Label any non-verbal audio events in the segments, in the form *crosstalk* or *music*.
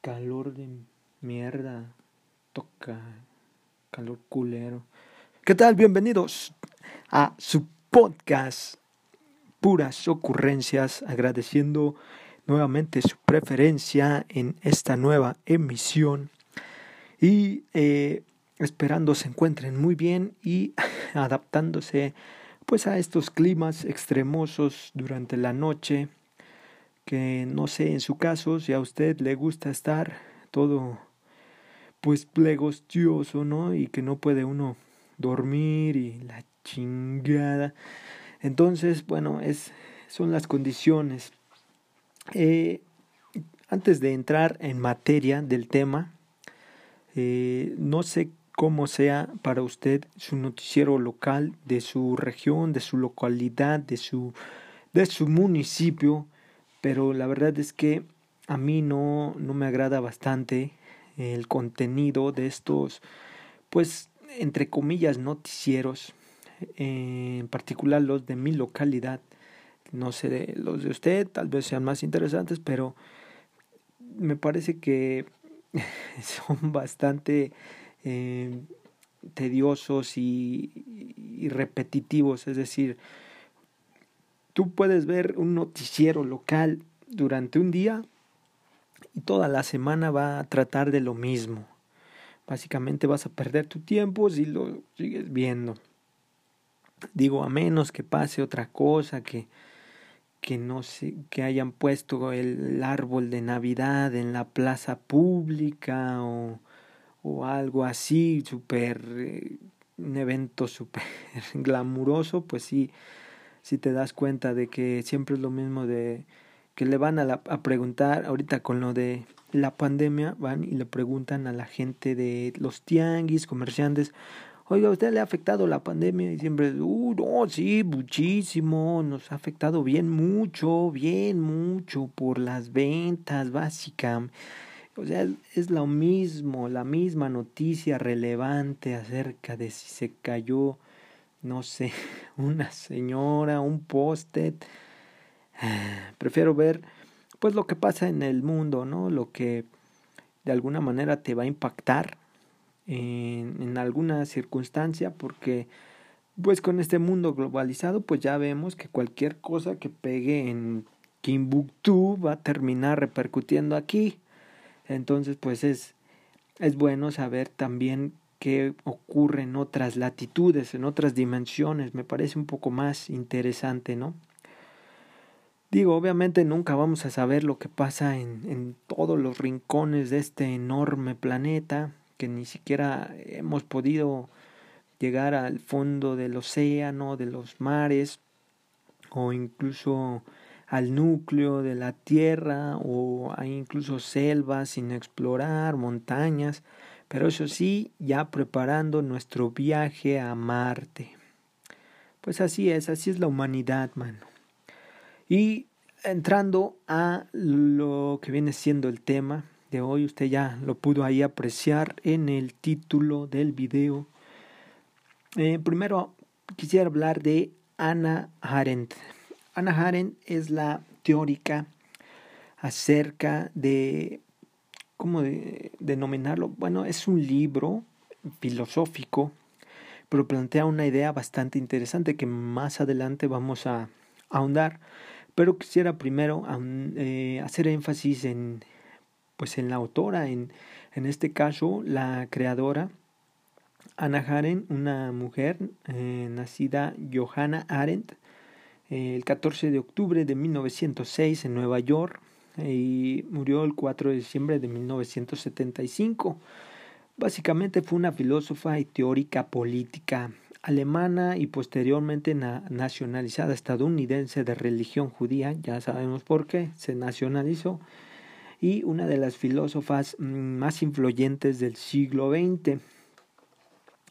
calor de mierda. Toca calor culero. ¿Qué tal? Bienvenidos a su podcast Puras Ocurrencias, agradeciendo nuevamente su preferencia en esta nueva emisión y eh, esperando se encuentren muy bien y *laughs* adaptándose pues a estos climas extremosos durante la noche que no sé en su caso si a usted le gusta estar todo pues plegostioso, ¿no? Y que no puede uno dormir y la chingada. Entonces, bueno, es, son las condiciones. Eh, antes de entrar en materia del tema, eh, no sé cómo sea para usted su noticiero local de su región, de su localidad, de su, de su municipio pero la verdad es que a mí no, no me agrada bastante el contenido de estos, pues, entre comillas, noticieros, en particular los de mi localidad. No sé, los de usted tal vez sean más interesantes, pero me parece que *laughs* son bastante eh, tediosos y repetitivos, es decir, Tú puedes ver un noticiero local durante un día y toda la semana va a tratar de lo mismo. Básicamente vas a perder tu tiempo si lo sigues viendo. Digo, a menos que pase otra cosa, que, que no sé, que hayan puesto el árbol de Navidad en la plaza pública o, o algo así, súper, eh, un evento súper *laughs* glamuroso, pues sí, si te das cuenta de que siempre es lo mismo de que le van a, a preguntar ahorita con lo de la pandemia, van y le preguntan a la gente de los tianguis, comerciantes, oiga, ¿a usted le ha afectado la pandemia? Y siempre, uh, no, sí, muchísimo, nos ha afectado bien mucho, bien mucho por las ventas básicas. O sea, es lo mismo, la misma noticia relevante acerca de si se cayó no sé, *laughs* una señora, un post-it. *sighs* Prefiero ver pues lo que pasa en el mundo, ¿no? Lo que de alguna manera te va a impactar en, en alguna circunstancia porque pues con este mundo globalizado pues ya vemos que cualquier cosa que pegue en Timbuktu va a terminar repercutiendo aquí. Entonces pues es, es bueno saber también qué ocurre en otras latitudes, en otras dimensiones, me parece un poco más interesante, ¿no? Digo, obviamente nunca vamos a saber lo que pasa en, en todos los rincones de este enorme planeta, que ni siquiera hemos podido llegar al fondo del océano, de los mares, o incluso al núcleo de la Tierra, o hay incluso selvas sin explorar, montañas, pero eso sí, ya preparando nuestro viaje a Marte. Pues así es, así es la humanidad, mano. Y entrando a lo que viene siendo el tema de hoy, usted ya lo pudo ahí apreciar en el título del video. Eh, primero quisiera hablar de Anna Arendt. Anna Arendt es la teórica acerca de ¿cómo de, denominarlo? Bueno, es un libro filosófico, pero plantea una idea bastante interesante que más adelante vamos a, ahondar. Pero quisiera primero eh, hacer énfasis en, pues en la autora, en, en este caso la creadora, Anna Arendt, una mujer eh, nacida Johanna Arendt, eh, el 14 de octubre de 1906 en Nueva York, y murió el 4 de diciembre de 1975. Básicamente fue una filósofa y teórica política alemana y posteriormente nacionalizada estadounidense de religión judía, ya sabemos por qué, se nacionalizó, y una de las filósofas mm, más influyentes del siglo XX.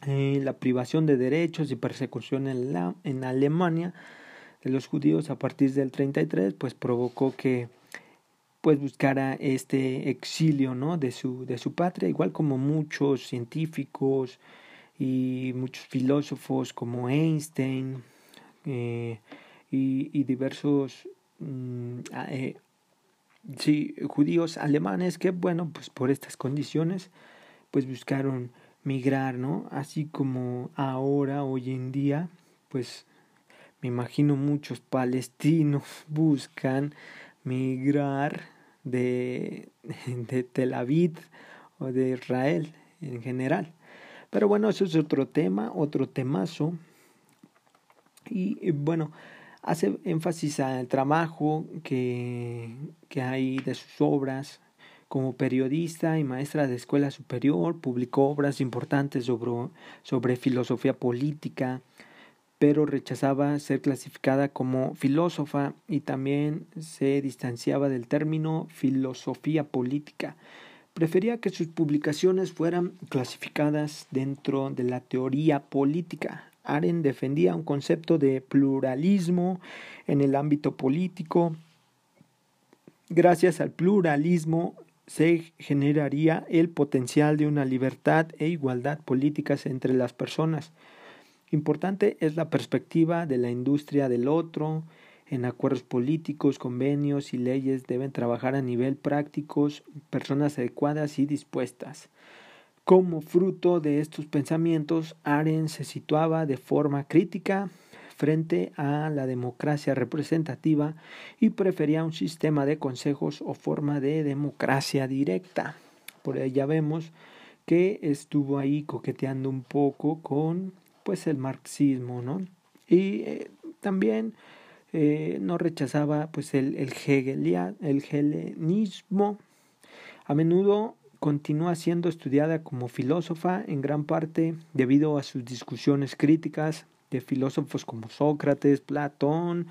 Eh, la privación de derechos y persecución en, la, en Alemania de los judíos a partir del 33 pues provocó que pues buscara este exilio ¿no? de, su, de su patria, igual como muchos científicos y muchos filósofos como Einstein eh, y, y, diversos mm, eh, sí, judíos alemanes que, bueno, pues por estas condiciones, pues buscaron migrar, ¿no? Así como ahora, hoy en día, pues me imagino muchos palestinos *laughs* buscan migrar de, de Tel Aviv o de Israel en general. Pero bueno, eso es otro tema, otro temazo. Y bueno, hace énfasis al trabajo que, que hay de sus obras. Como periodista y maestra de escuela superior, publicó obras importantes sobre, sobre filosofía política, pero rechazaba ser clasificada como filósofa y también se distanciaba del término filosofía política. Prefería que sus publicaciones fueran clasificadas dentro de la teoría política. Aren defendía un concepto de pluralismo en el ámbito político. Gracias al pluralismo se generaría el potencial de una libertad e igualdad políticas entre las personas. Importante es la perspectiva de la industria del otro. En acuerdos políticos, convenios y leyes deben trabajar a nivel prácticos personas adecuadas y dispuestas. Como fruto de estos pensamientos, Aren se situaba de forma crítica frente a la democracia representativa y prefería un sistema de consejos o forma de democracia directa. Por ella vemos que estuvo ahí coqueteando un poco con pues el marxismo, ¿no? Y eh, también eh, no rechazaba pues el, el, el helenismo. A menudo continúa siendo estudiada como filósofa en gran parte debido a sus discusiones críticas de filósofos como Sócrates, Platón,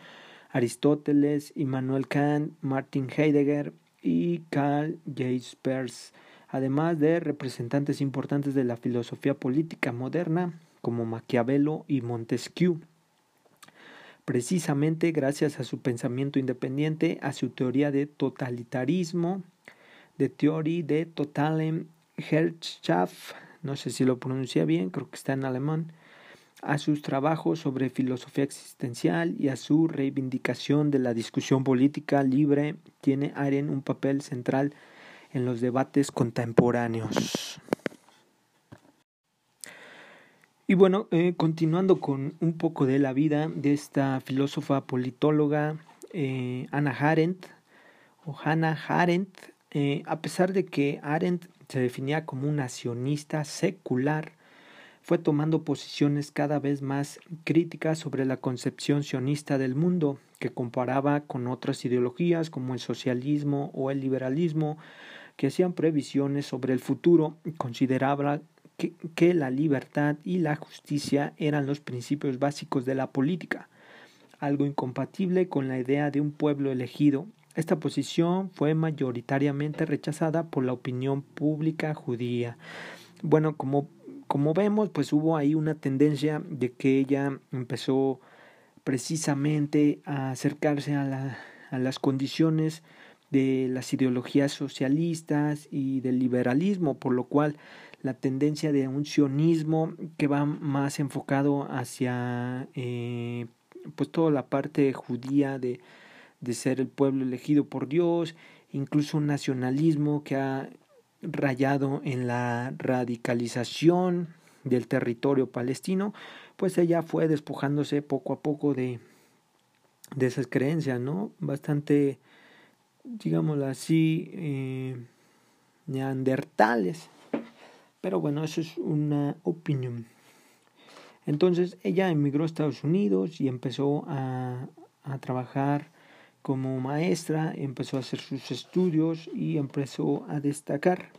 Aristóteles, Immanuel Kant, Martin Heidegger y Karl Jaspers, además de representantes importantes de la filosofía política moderna como Maquiavelo y Montesquieu. Precisamente gracias a su pensamiento independiente, a su teoría de totalitarismo, de Theorie de Totalem Herrschaft, no sé si lo pronuncia bien, creo que está en alemán, a sus trabajos sobre filosofía existencial y a su reivindicación de la discusión política libre, tiene Aren un papel central en los debates contemporáneos. Y bueno, eh, continuando con un poco de la vida de esta filósofa politóloga eh, Anna Arendt, o Hannah Arendt, eh, a pesar de que Arendt se definía como un nacionista secular, fue tomando posiciones cada vez más críticas sobre la concepción sionista del mundo, que comparaba con otras ideologías como el socialismo o el liberalismo, que hacían previsiones sobre el futuro consideraba que, la libertad y la justicia eran los principios básicos de la política, algo incompatible con la idea de un pueblo elegido esta posición fue mayoritariamente rechazada por la opinión pública judía. Bueno, como, como vemos, pues hubo ahí una tendencia de que ella empezó precisamente a acercarse a las condiciones de las ideologías socialistas y del liberalismo, por lo cual la tendencia de un sionismo que va más enfocado hacia eh, pues toda la parte judía de de ser el pueblo elegido por Dios, incluso un nacionalismo que ha rayado en la radicalización del territorio palestino, pues ella fue despojándose poco a poco de, de esas creencias, ¿no? Bastante, digámoslo así, eh, neandertales. Pero bueno, eso es una opinión. Entonces ella emigró a Estados Unidos y empezó a, a trabajar como maestra, empezó a hacer sus estudios y empezó a destacar.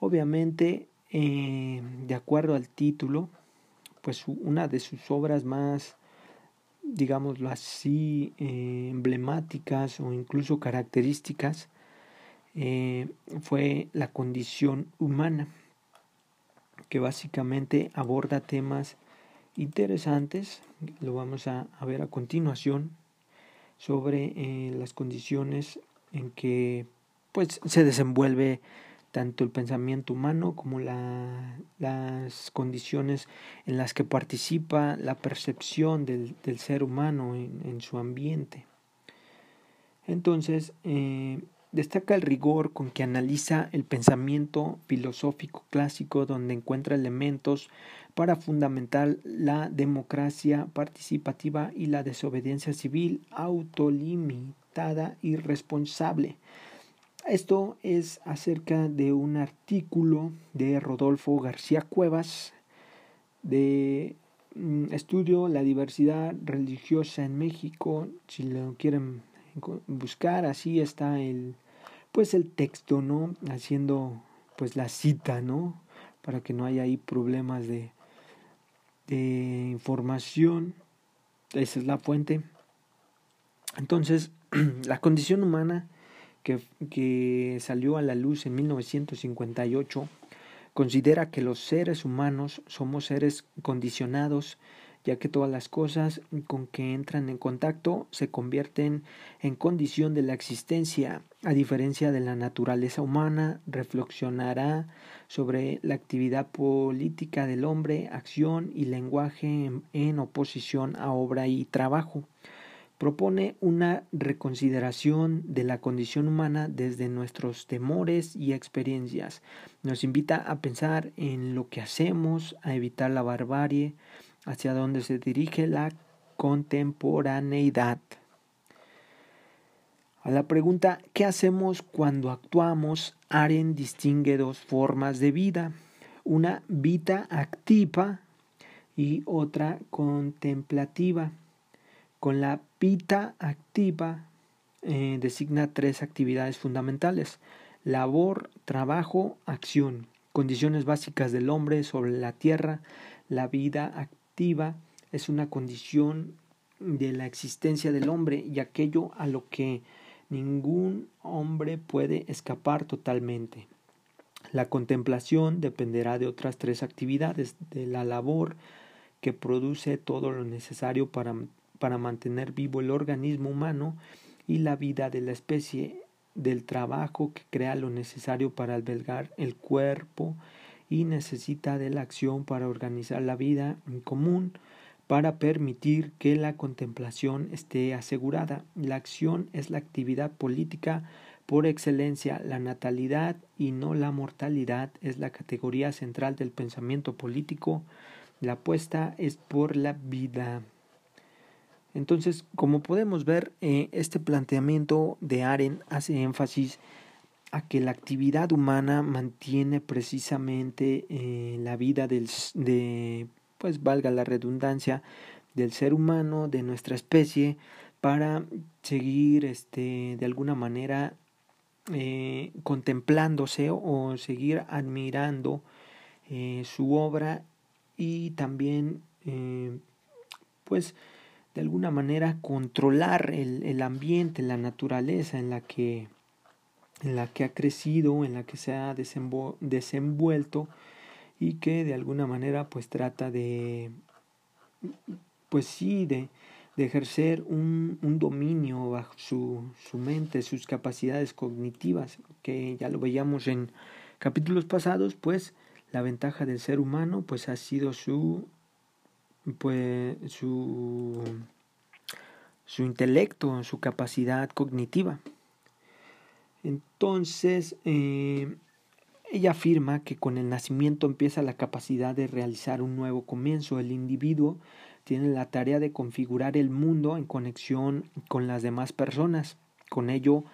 Obviamente, eh, de acuerdo al título, pues una de sus obras más, digámoslo así, eh, emblemáticas o incluso características eh, fue La condición humana, que básicamente aborda temas interesantes, lo vamos a ver a continuación, sobre eh, las condiciones en que pues se desenvuelve tanto el pensamiento humano como la, las condiciones en las que participa la percepción del, del ser humano en, en, su ambiente. Entonces, eh, Destaca el rigor con que analiza el pensamiento filosófico clásico donde encuentra elementos para fundamentar la democracia participativa y la desobediencia civil autolimitada y responsable. Esto es acerca de un artículo de Rodolfo García Cuevas de mm, estudio la diversidad religiosa en México, si lo quieren buscar, así está el pues el texto, ¿no? Haciendo pues la cita, ¿no? Para que no haya ahí problemas de de información. Esa es la fuente. Entonces, *clears throat* la condición humana que, que salió a la luz en 1958 considera que los seres humanos somos seres condicionados ya que todas las cosas con que entran en contacto se convierten en condición de la existencia, a diferencia de la naturaleza humana, reflexionará sobre la actividad política del hombre, acción y lenguaje en, oposición a obra y trabajo. Propone una reconsideración de la condición humana desde nuestros temores y experiencias. Nos invita a pensar en lo que hacemos, a evitar la barbarie, hacia donde se dirige la contemporaneidad. A la pregunta ¿qué hacemos cuando actuamos? Aren distingue dos formas de vida, una vida activa y otra contemplativa. Con la vida activa eh, designa tres actividades fundamentales, labor, trabajo, acción, condiciones básicas del hombre sobre la tierra, la vida activa es una condición de la existencia del hombre y aquello a lo que ningún hombre puede escapar totalmente. La contemplación dependerá de otras tres actividades, de la labor que produce todo lo necesario para, para mantener vivo el organismo humano y la vida de la especie, del trabajo que crea lo necesario para albergar el cuerpo y necesita de la acción para organizar la vida en común, para permitir que la contemplación esté asegurada. La acción es la actividad política por excelencia. La natalidad y no la mortalidad es la categoría central del pensamiento político. La apuesta es por la vida. Entonces, como podemos ver, eh, este planteamiento de Aren hace énfasis a que la actividad humana mantiene precisamente eh, la vida del, de, pues valga la redundancia, del ser humano, de nuestra especie, para seguir este, de alguna manera eh, contemplándose o, seguir admirando eh, su obra y también pues de alguna manera controlar el, el ambiente, la naturaleza en la que en la que ha crecido, en la que se ha desenvuelto y que de alguna manera pues trata de, pues sí, de, ejercer un, un, dominio bajo su, su mente, sus capacidades cognitivas, que ya lo veíamos en capítulos pasados, pues la ventaja del ser humano pues ha sido su pues su su intelecto, su capacidad cognitiva. Entonces, eh, ella afirma que con el nacimiento empieza la capacidad de realizar un nuevo comienzo. El individuo tiene la tarea de configurar el mundo en conexión con las demás personas. Con ello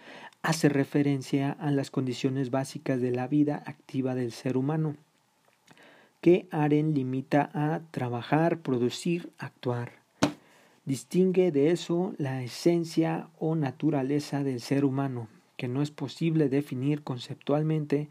hace referencia a las condiciones básicas de la vida activa del ser humano, que Aren limita a trabajar, producir, actuar. Distingue de eso la esencia o naturaleza del ser humano, que no es posible definir conceptualmente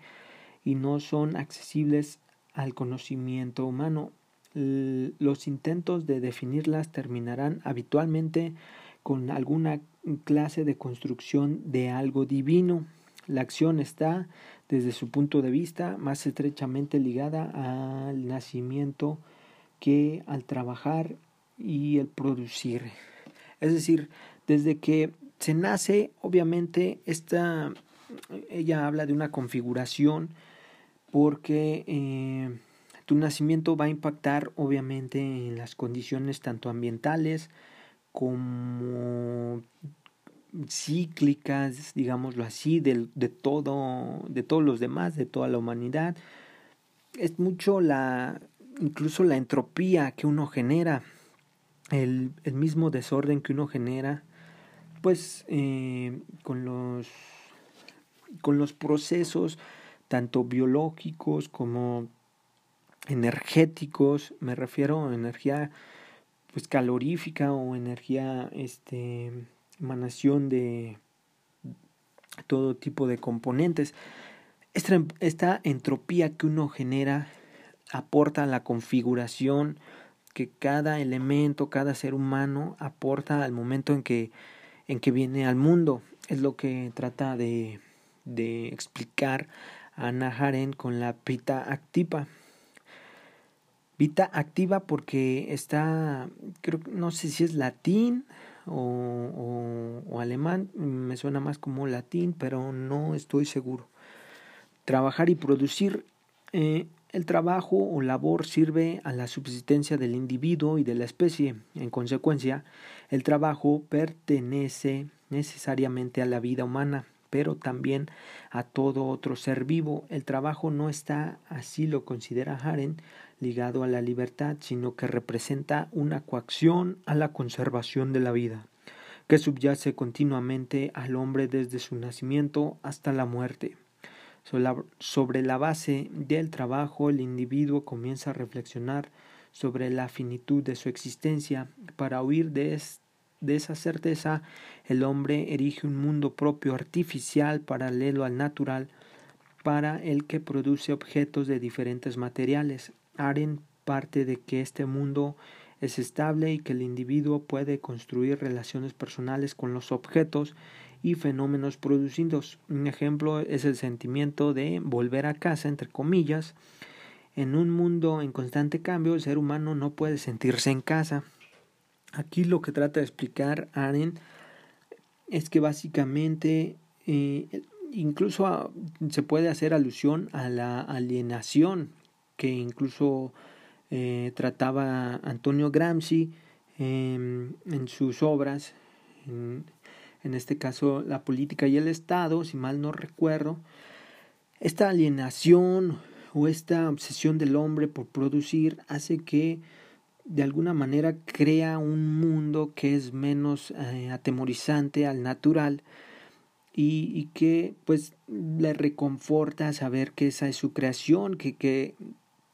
y no son accesibles al conocimiento humano. Los intentos de definirlas terminarán habitualmente con alguna clase de construcción de algo divino. La acción está, desde su punto de vista, más estrechamente ligada al nacimiento que al trabajar y el producir. Es decir, desde que se nace, obviamente, esta, ella habla de una configuración porque eh, tu nacimiento va a impactar, obviamente, en las condiciones tanto ambientales como cíclicas, digámoslo así, de, de, todo, de todos los demás, de toda la humanidad. Es mucho la, incluso la entropía que uno genera, el, el mismo desorden que uno genera, pues eh, con los con los procesos tanto biológicos como energéticos, me refiero a energía pues calorífica o energía este emanación de todo tipo de componentes. Esta, esta entropía que uno genera aporta la configuración que cada elemento, cada ser humano aporta al momento en que, en que viene al mundo. Es lo que trata de, de explicar Ana Haren con la pita activa. Vita activa porque está, creo, no sé si es latín o, o, alemán, me suena más como latín, pero no estoy seguro. Trabajar y producir. Eh, el trabajo o labor sirve a la subsistencia del individuo y de la especie. En consecuencia, el trabajo pertenece necesariamente a la vida humana pero también a todo otro ser vivo. El trabajo no está, así lo considera Haren, ligado a la libertad, sino que representa una coacción a la conservación de la vida, que subyace continuamente al hombre desde su nacimiento hasta la muerte. Sobre la base del trabajo, el individuo comienza a reflexionar sobre la finitud de su existencia para huir de, esa certeza, el hombre erige un mundo propio artificial paralelo al natural para el que produce objetos de diferentes materiales. Aren parte de que este mundo es estable y que el individuo puede construir relaciones personales con los objetos y fenómenos producidos. Un ejemplo es el sentimiento de volver a casa, entre comillas. En un mundo en constante cambio, el ser humano no puede sentirse en casa. Aquí lo que trata de explicar Aren es que básicamente eh, incluso se puede hacer alusión a la alienación que incluso eh, trataba Antonio Gramsci em, en sus obras, en este caso La política y el Estado, si mal no recuerdo. Esta alienación o esta obsesión del hombre por producir hace que de alguna manera crea un mundo que es menos eh, atemorizante al natural y, y, que pues le reconforta saber que esa es su creación, que, que,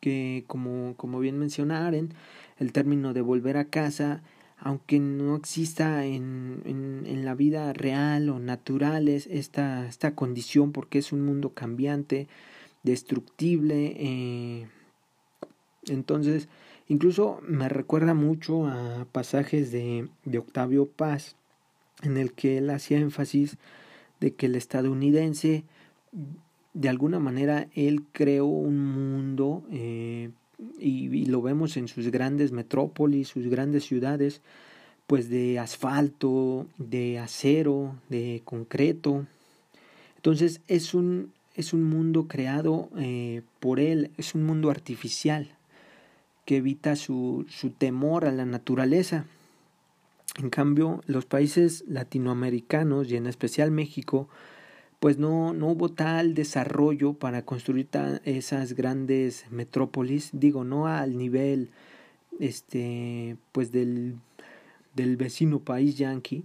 que como, como bien mencionaron, el término de volver a casa, aunque no exista en, en, la vida real o natural es esta, esta condición porque es un mundo cambiante, destructible, eh, entonces Incluso me recuerda mucho a pasajes de, de Octavio Paz, en el que él hacía énfasis de que el estadounidense, de alguna manera, él creó un mundo, eh, y, lo vemos en sus grandes metrópolis, sus grandes ciudades, pues de asfalto, de acero, de concreto. Entonces es un, es un mundo creado eh, por él, es un mundo artificial que evita su, su temor a la naturaleza. En cambio, los países latinoamericanos y en especial México, pues no, no hubo tal desarrollo para construir esas grandes metrópolis, digo, no al nivel este pues del, del vecino país yanqui,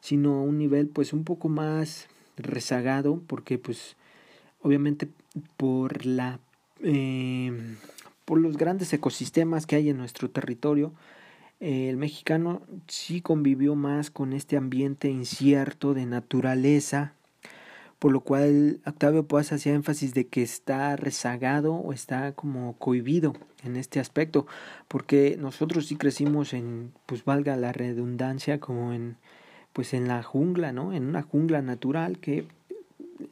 sino a un nivel pues un poco más rezagado, porque pues obviamente por la eh, por los grandes ecosistemas que hay en nuestro territorio, eh, el mexicano sí convivió más con este ambiente incierto de naturaleza, por lo cual Octavio Paz hacía énfasis de que está rezagado o está como cohibido en este aspecto, porque nosotros sí crecimos en, pues valga la redundancia, como en, pues en la jungla, ¿no? En una jungla natural que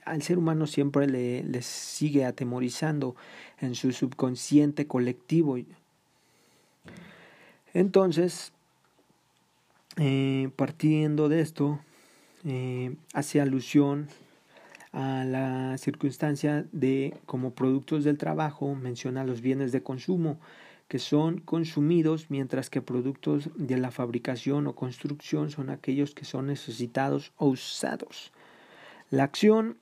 al ser humano siempre le, le sigue atemorizando en su subconsciente colectivo. Entonces, eh, partiendo de esto, eh, hace alusión a la circunstancia de como productos del trabajo, menciona los bienes de consumo que son consumidos, mientras que productos de la fabricación o construcción son aquellos que son necesitados o usados. La acción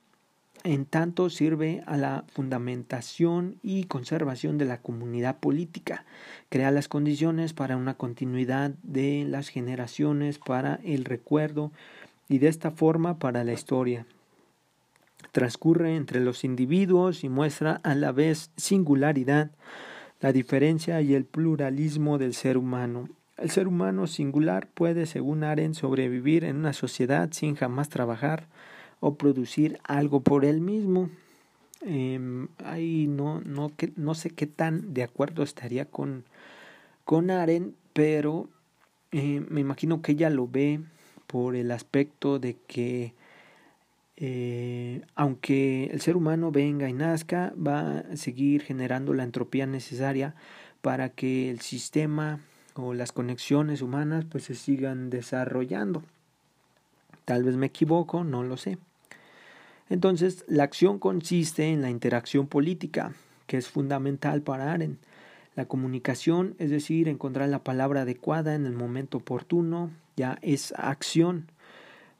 en tanto sirve a la fundamentación y conservación de la comunidad política, crea las condiciones para una continuidad de las generaciones, para el recuerdo y de esta forma para la historia. Transcurre entre los individuos y muestra a la vez singularidad, la diferencia y el pluralismo del ser humano. El ser humano singular puede, según Aren, sobrevivir en una sociedad sin jamás trabajar, o producir algo por él mismo. Eh, ahí no, no, que, no sé qué tan de acuerdo estaría con, con Aren, pero eh, me imagino que ella lo ve por el aspecto de que eh, aunque el ser humano venga y nazca, va a seguir generando la entropía necesaria para que el sistema o las conexiones humanas pues se sigan desarrollando. Tal vez me equivoco, no lo sé. Entonces, la acción consiste en la interacción política, que es fundamental para Aren. La comunicación, es decir, encontrar la palabra adecuada en el momento oportuno, ya es acción.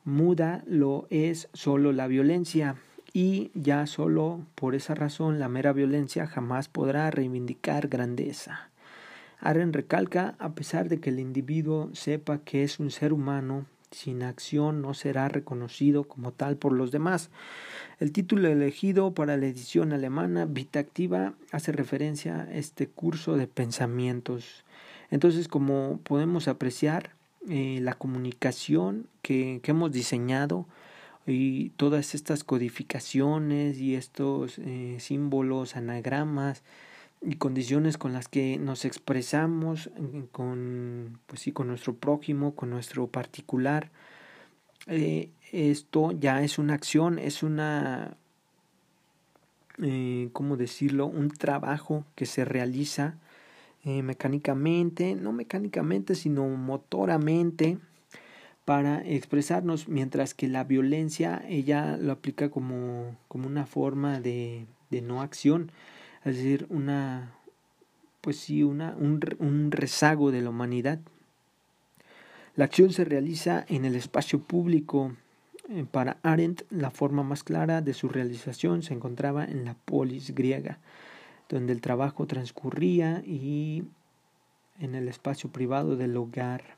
Muda lo es solo la violencia y ya solo por esa razón la mera violencia jamás podrá reivindicar grandeza. Aren recalca, a pesar de que el individuo sepa que es un ser humano, sin acción no será reconocido como tal por los demás. El título elegido para la edición alemana Vita Activa hace referencia a este curso de pensamientos. Entonces, como podemos apreciar, eh, la comunicación que, que, hemos diseñado y todas estas codificaciones y estos eh, símbolos, anagramas, y condiciones con las que nos expresamos con, pues sí, con nuestro prójimo, con nuestro particular. Eh, esto ya es una acción, es una, eh, ¿cómo decirlo? Un trabajo que se realiza eh, mecánicamente, no mecánicamente, sino motoramente para expresarnos, mientras que la violencia ella lo aplica como, como una forma de, de no acción es decir, una, pues sí, una, un, un rezago de la humanidad. La acción se realiza en el espacio público. Eh, para Arendt, la forma más clara de su realización se encontraba en la polis griega, donde el trabajo transcurría y en el espacio privado del hogar.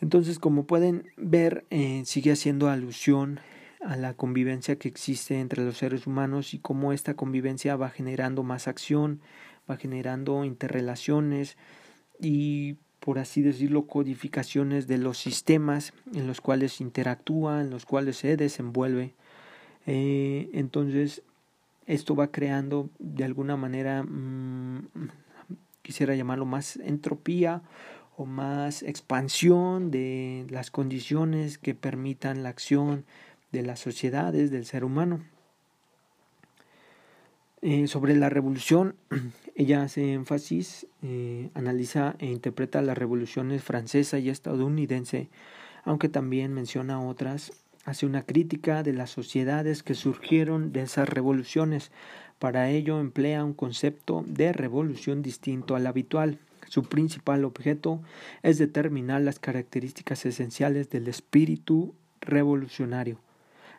Entonces, como pueden ver, eh, sigue haciendo alusión a la convivencia que existe entre los seres humanos y cómo esta convivencia va generando más acción, va generando interrelaciones y por así decirlo codificaciones de los sistemas en los cuales interactúa, en los cuales se desenvuelve. Eh, entonces esto va creando de alguna manera, mm, quisiera llamarlo más entropía o más expansión de las condiciones que permitan la acción de las sociedades, del ser humano. Eh, sobre la revolución, *clears throat* ella hace énfasis, eh, analiza e interpreta las revoluciones francesa y estadounidense, aunque también menciona otras, hace una crítica de las sociedades que surgieron de esas revoluciones. Para ello emplea un concepto de revolución distinto al habitual. Su principal objeto es determinar las características esenciales del espíritu revolucionario.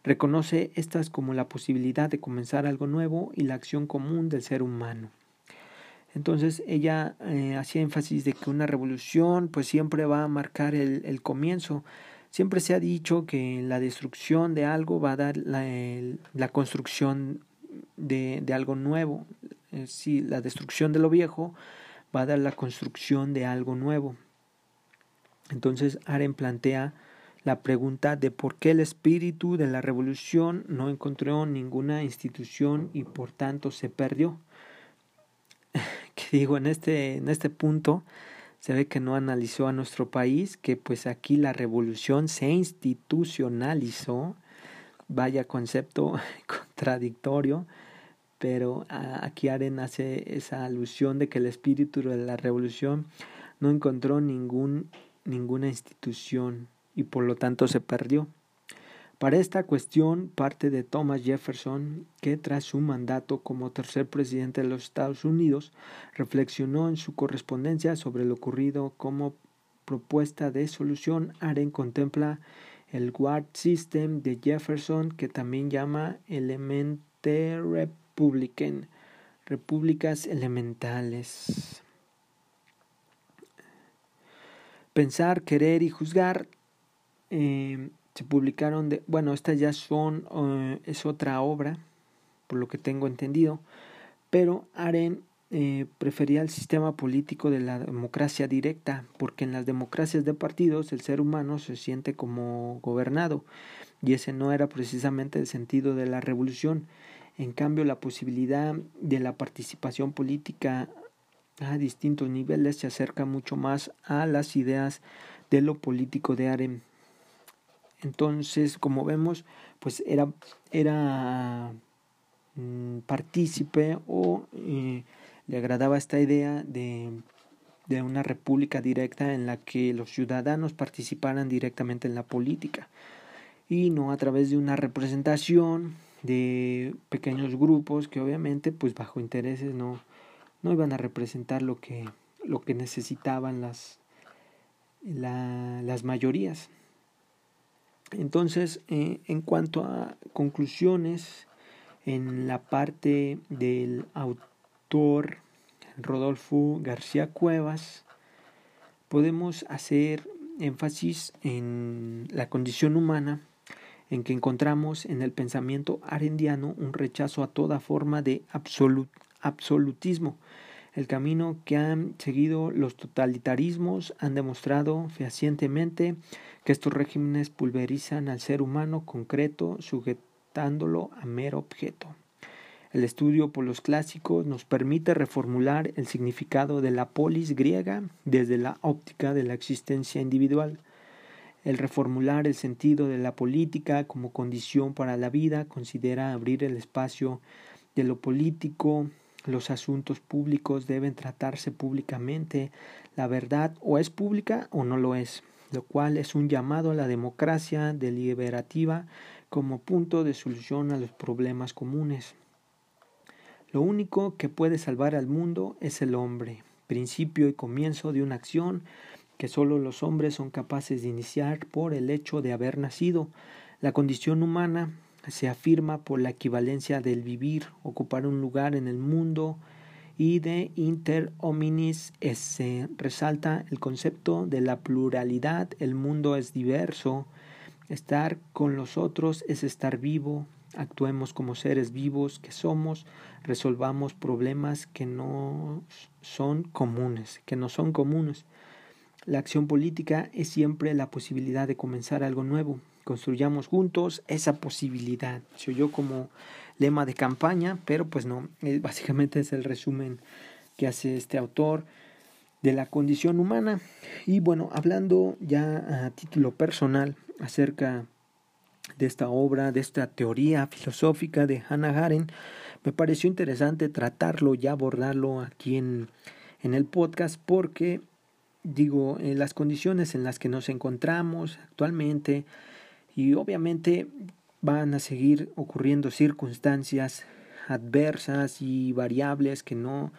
Reconoce estas como la posibilidad de comenzar algo nuevo y la acción común del ser humano. Entonces ella eh, hacía énfasis de que una revolución pues siempre va a marcar el, comienzo. Siempre se ha dicho que la destrucción de algo va a dar la, construcción de, de, algo nuevo. Eh, si la destrucción de lo viejo va a dar la construcción de algo nuevo. Entonces Aren plantea la pregunta de por qué el espíritu de la revolución no encontró ninguna institución y por tanto se perdió. *laughs* que digo, en este, en este punto se ve que no analizó a nuestro país, que pues aquí la revolución se institucionalizó, vaya concepto *laughs* contradictorio, pero aquí Aren hace esa alusión de que el espíritu de la revolución no encontró ningún, ninguna institución y por lo tanto se perdió. Para esta cuestión parte de Thomas Jefferson, que tras su mandato como tercer presidente de los Estados Unidos, reflexionó en su correspondencia sobre lo ocurrido como propuesta de solución. Aren contempla el Ward System de Jefferson, que también llama Elemente Republican, repúblicas elementales. Pensar, querer y juzgar eh, se publicaron de, bueno, estas ya son, eh, es otra obra, por lo que tengo entendido, pero Aren eh, prefería el sistema político de la democracia directa, porque en las democracias de partidos el ser humano se siente como gobernado, y ese no era precisamente el sentido de la revolución. En cambio, la posibilidad de la participación política a distintos niveles se acerca mucho más a las ideas de lo político de Aren entonces, como vemos, pues era, era mm, partícipe o eh, le agradaba esta idea de, de una república directa en la que los ciudadanos participaran directamente en la política y no a través de una representación de pequeños grupos que obviamente pues bajo intereses no, no iban a representar lo que, lo que necesitaban las, la, las mayorías. Entonces, eh, en cuanto a conclusiones, en la parte del autor Rodolfo García Cuevas, podemos hacer énfasis en la condición humana, en que encontramos en el pensamiento arendiano un rechazo a toda forma de absolutismo. El camino que han seguido los totalitarismos han demostrado fehacientemente que estos regímenes pulverizan al ser humano concreto, sujetándolo a mero objeto. El estudio por los clásicos nos permite reformular el significado de la polis griega desde la óptica de la existencia individual. El reformular el sentido de la política como condición para la vida considera abrir el espacio de lo político, los asuntos públicos deben tratarse públicamente, la verdad o es pública o no lo es lo cual es un llamado a la democracia deliberativa como punto de solución a los problemas comunes. Lo único que puede salvar al mundo es el hombre, principio y comienzo de una acción que sólo los hombres son capaces de iniciar por el hecho de haber nacido. La condición humana se afirma por la equivalencia del vivir, ocupar un lugar en el mundo, y de inter hominis se resalta el concepto de la pluralidad, el mundo es diverso, estar con los otros es estar vivo, actuemos como seres vivos que somos, resolvamos problemas que no son comunes, que no son comunes. La acción política es siempre la posibilidad de comenzar algo nuevo. Construyamos juntos esa posibilidad. Se oyó como lema de campaña, pero pues no, eh, básicamente es el resumen que hace este autor de la condición humana. Y bueno, hablando ya a título personal acerca de esta obra, de esta teoría filosófica de Hannah Arendt, me pareció interesante tratarlo y abordarlo aquí en, en el podcast porque digo, en las condiciones en las que nos encontramos actualmente y obviamente van a seguir ocurriendo circunstancias adversas y variables que no,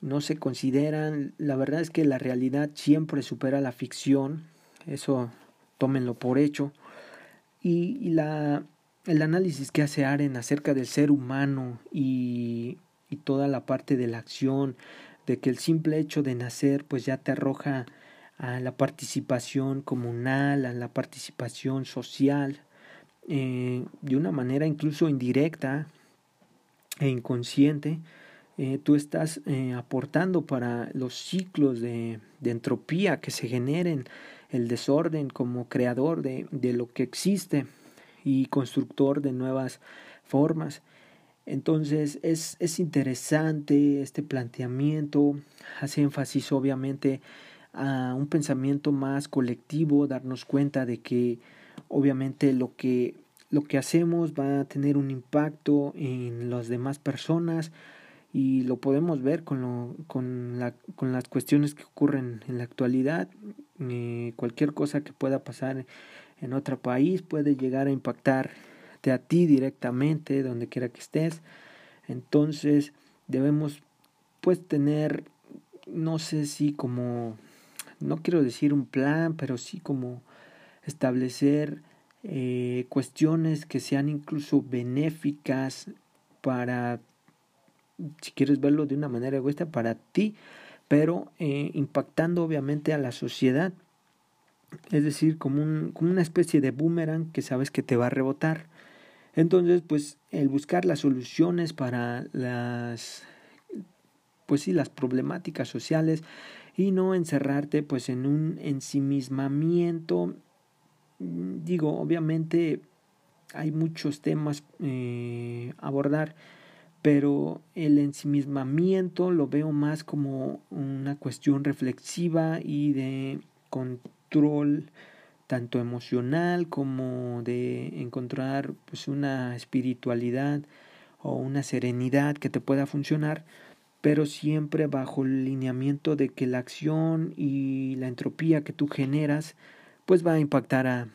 no se consideran. La verdad es que la realidad siempre supera la ficción, eso tómenlo por hecho. Y, la, el análisis que hace Aren acerca del ser humano y, y toda la parte de la acción, de que el simple hecho de nacer pues ya te arroja a la participación comunal, a la participación social, eh, de una manera incluso indirecta e inconsciente, eh, tú estás eh, aportando para los ciclos de, de, entropía que se generen, el desorden como creador de, de lo que existe y constructor de nuevas formas. Entonces es, es interesante este planteamiento, hace énfasis obviamente a un pensamiento más colectivo, darnos cuenta de que obviamente lo que, lo que hacemos va a tener un impacto en las demás personas y lo podemos ver con, lo, con, la, con las cuestiones que ocurren en la actualidad. Eh, cualquier cosa que pueda pasar en otro país puede llegar a impactarte a ti directamente, donde quiera que estés. Entonces debemos pues tener, no sé si como, no quiero decir un plan, pero sí como establecer eh, cuestiones que sean incluso benéficas para, si quieres verlo de una manera egoísta, para ti, pero eh, impactando obviamente a la sociedad. Es decir, como, un, como una especie de boomerang que sabes que te va a rebotar. Entonces, pues el buscar las soluciones para las pues sí, las problemáticas sociales y no encerrarte pues en un ensimismamiento. Digo, obviamente hay muchos temas eh, abordar, pero el ensimismamiento lo veo más como una cuestión reflexiva y de control tanto emocional como de encontrar pues una espiritualidad o una serenidad que te pueda funcionar pero siempre bajo el lineamiento de que la acción y la entropía que tú generas pues va a impactar a,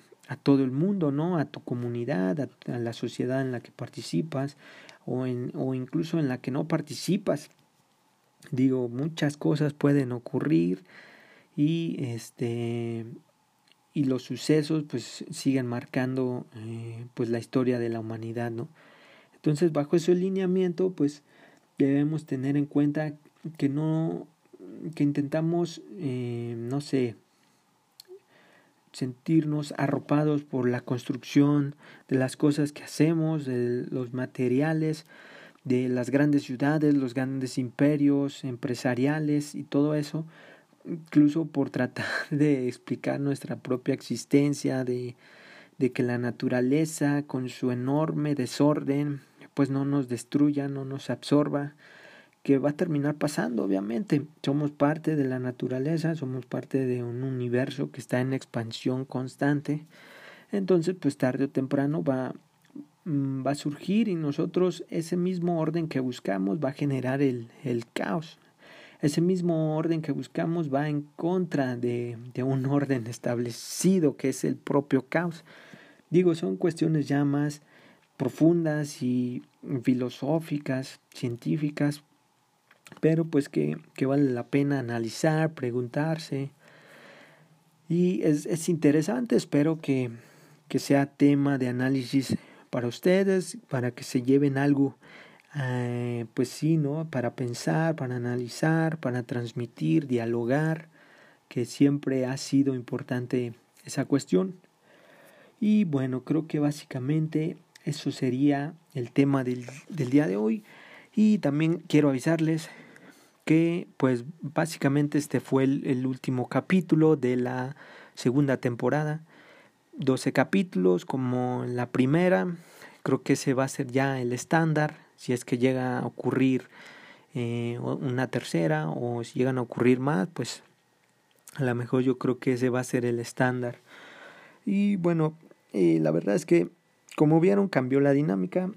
todo el mundo, ¿no? A tu comunidad, a, la sociedad en la que participas o incluso en la que no participas. Digo, muchas cosas pueden ocurrir y este y los sucesos pues siguen marcando eh, pues la historia de la humanidad, ¿no? Entonces, bajo ese lineamiento, pues debemos tener en cuenta que no que intentamos eh, no sé sentirnos arropados por la construcción de las cosas que hacemos de los materiales de las grandes ciudades los grandes imperios empresariales y todo eso incluso por tratar *laughs* de explicar nuestra propia existencia de de que la naturaleza con su enorme desorden pues no nos destruya, no nos absorba, que va a terminar pasando, obviamente. Somos parte de la naturaleza, somos parte de un universo que está en expansión constante. Entonces, pues tarde o temprano va, mm, va a surgir y nosotros ese mismo orden que buscamos va a generar el, el caos. Ese mismo orden que buscamos va en contra de, de un orden establecido que es el propio caos. Digo, son cuestiones ya más profundas y filosóficas, científicas, pero pues que, que vale la pena analizar, preguntarse. Y es, es interesante, espero que, que sea tema de análisis para ustedes, para que se lleven algo, eh, pues sí, ¿no? Para pensar, para analizar, para transmitir, dialogar, que siempre ha sido importante esa cuestión. Y bueno, creo que básicamente eso sería el tema del, del día de hoy. Y también quiero avisarles que pues básicamente este fue el, el, último capítulo de la segunda temporada. 12 capítulos como la primera. Creo que ese va a ser ya el estándar. Si es que llega a ocurrir eh, una tercera o si llegan a ocurrir más, pues a lo mejor yo creo que ese va a ser el estándar. Y bueno, eh, la verdad es que como vieron, cambió la dinámica.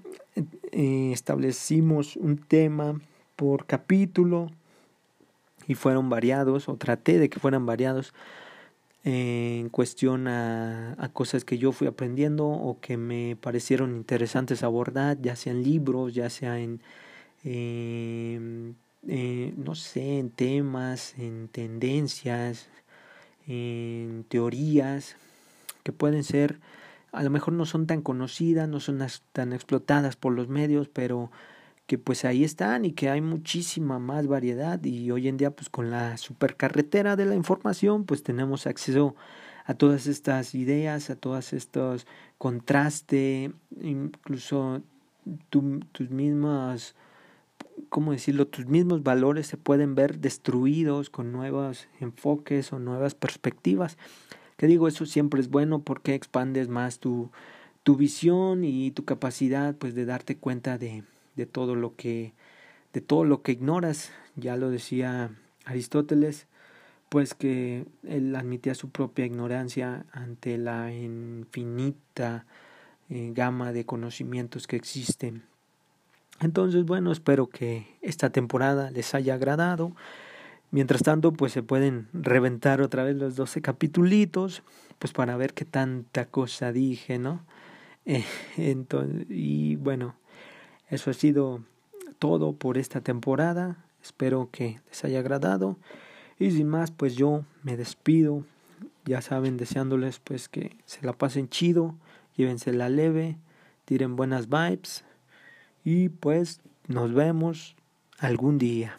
Eh, establecimos un tema por capítulo y fueron variados, o traté de que fueran variados eh, en cuestión a, cosas que yo fui aprendiendo o que me parecieron interesantes abordar, ya sea en libros, ya sea en, eh, no sé, en temas, en tendencias, en teorías que pueden ser a lo mejor no son tan conocidas, no son tan explotadas por los medios, pero que pues ahí están y que hay muchísima más variedad y hoy en día pues con la supercarretera de la información pues tenemos acceso a todas estas ideas, a todos estos contrastes, incluso tus mismas, ¿cómo decirlo? Tus mismos valores se pueden ver destruidos con nuevos enfoques o nuevas perspectivas. Que digo, eso siempre es bueno porque expandes más tu, tu visión y tu capacidad pues de darte cuenta de, de todo lo que de todo lo que ignoras. Ya lo decía Aristóteles, pues que él admitía su propia ignorancia ante la infinita eh, gama de conocimientos que existen. Entonces, bueno, espero que esta temporada les haya agradado. Mientras tanto, pues se pueden reventar otra vez los 12 capitulitos, pues para ver qué tanta cosa dije, ¿no? *laughs* Eh, entonces, y bueno, eso ha sido todo por esta temporada. Espero que les haya agradado. Y sin más, pues yo me despido. Ya saben, deseándoles pues que se la pasen chido, llévense la leve, tiren buenas vibes y pues nos vemos algún día.